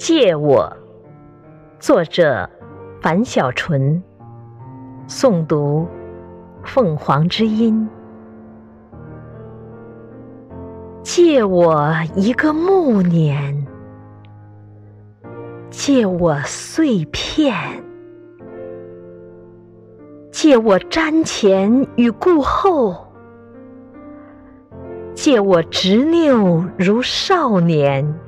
借我，作者樊小纯，诵读凤凰之音。借我一个暮年，借我碎片，借我瞻前与顾后，借我执拗如少年。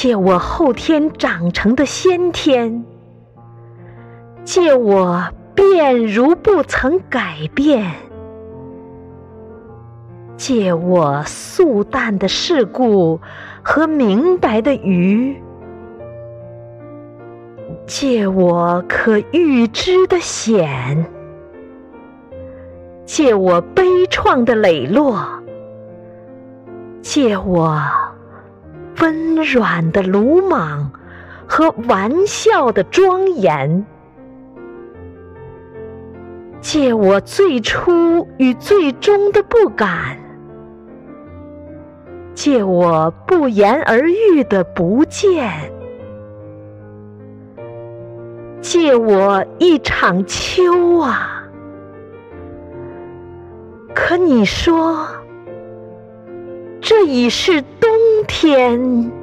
借我后天长成的先天，借我变如不曾改变，借我素淡的世故和明白的愚，借我可预知的险，借我悲怆的磊落，借我。温软的鲁莽和玩笑的庄严，借我最初与最终的不敢，借我不言而喻的不见，借我一场秋啊！可你说，这已是冬天。